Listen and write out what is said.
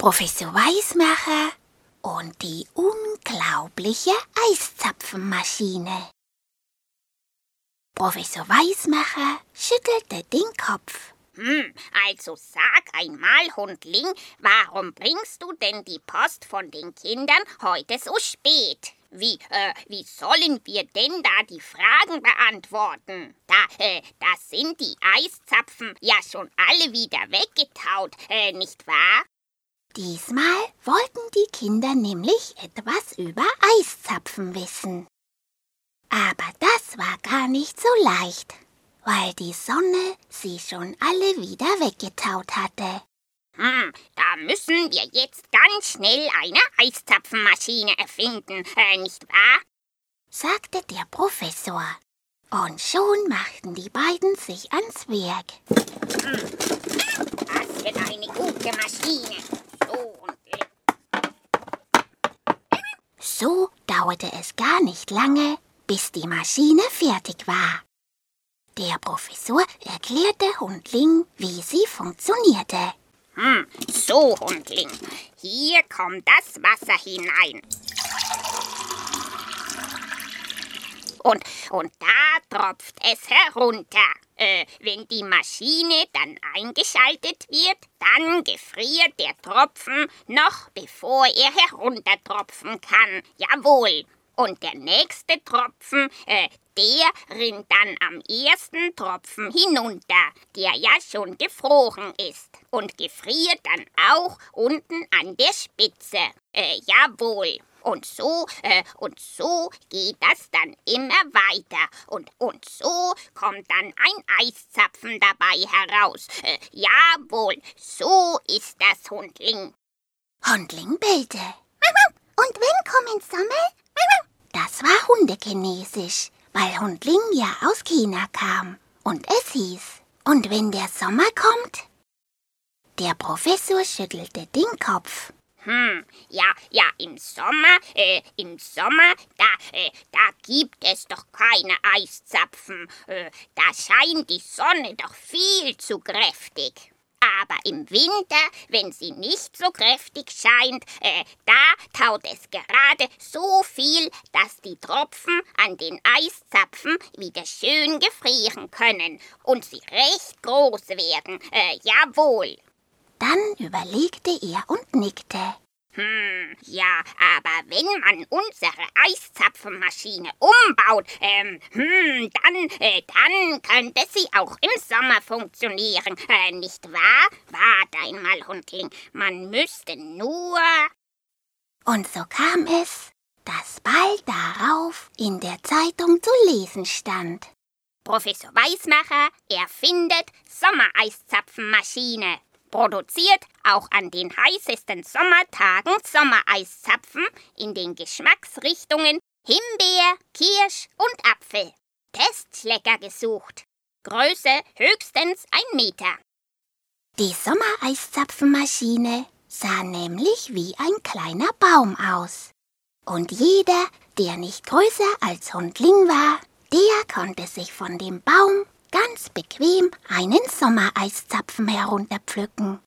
Professor Weismacher und die unglaubliche Eiszapfenmaschine. Professor Weismacher schüttelte den Kopf. Hm, also sag einmal, Hundling, warum bringst du denn die Post von den Kindern heute so spät? Wie, äh, wie sollen wir denn da die Fragen beantworten? Da, äh, da sind die Eiszapfen ja schon alle wieder weggetaut, äh, nicht wahr? Diesmal wollten die Kinder nämlich etwas über Eiszapfen wissen. Aber das war gar nicht so leicht, weil die Sonne sie schon alle wieder weggetaut hatte. Hm, da müssen wir jetzt ganz schnell eine Eiszapfenmaschine erfinden, äh, nicht wahr? sagte der Professor. Und schon machten die beiden sich ans Werk. Hm, das wird eine gute Maschine. So dauerte es gar nicht lange, bis die Maschine fertig war. Der Professor erklärte Hundling, wie sie funktionierte. Hm, so, Hundling. Hier kommt das Wasser hinein. Und, und da tropft es herunter. Äh, wenn die Maschine dann eingeschaltet wird, dann gefriert der Tropfen noch bevor er heruntertropfen kann. Jawohl. Und der nächste Tropfen, äh, der rinnt dann am ersten Tropfen hinunter, der ja schon gefroren ist. Und gefriert dann auch unten an der Spitze. Äh, jawohl. Und so, äh, und so geht das dann immer weiter. Und, und so kommt dann ein Eiszapfen dabei heraus. Äh, jawohl, so ist das, Hundling. Hundling bellte. Und wenn kommen Sommer? Das war Hundekinesisch, weil Hundling ja aus China kam. Und es hieß, und wenn der Sommer kommt? Der Professor schüttelte den Kopf. Hm, ja, ja, im Sommer, äh, im Sommer, da, äh, da gibt es doch keine Eiszapfen. Äh, da scheint die Sonne doch viel zu kräftig. Aber im Winter, wenn sie nicht so kräftig scheint, äh, da taut es gerade so viel, dass die Tropfen an den Eiszapfen wieder schön gefrieren können und sie recht groß werden. Äh, jawohl. Dann überlegte er und nickte. Hm, ja, aber wenn man unsere Eiszapfenmaschine umbaut, ähm, hm, dann, äh, dann könnte sie auch im Sommer funktionieren, äh, nicht wahr? Wart einmal, Hundling, man müsste nur... Und so kam es, dass bald darauf in der Zeitung zu lesen stand. Professor Weismacher erfindet Sommereiszapfenmaschine produziert auch an den heißesten Sommertagen Sommereiszapfen in den Geschmacksrichtungen Himbeer, Kirsch und Apfel. Testschlecker gesucht. Größe höchstens ein Meter. Die Sommereiszapfenmaschine sah nämlich wie ein kleiner Baum aus. Und jeder, der nicht größer als Hundling war, der konnte sich von dem Baum ganz bequem einen Sommereiszapfen herunterpflücken.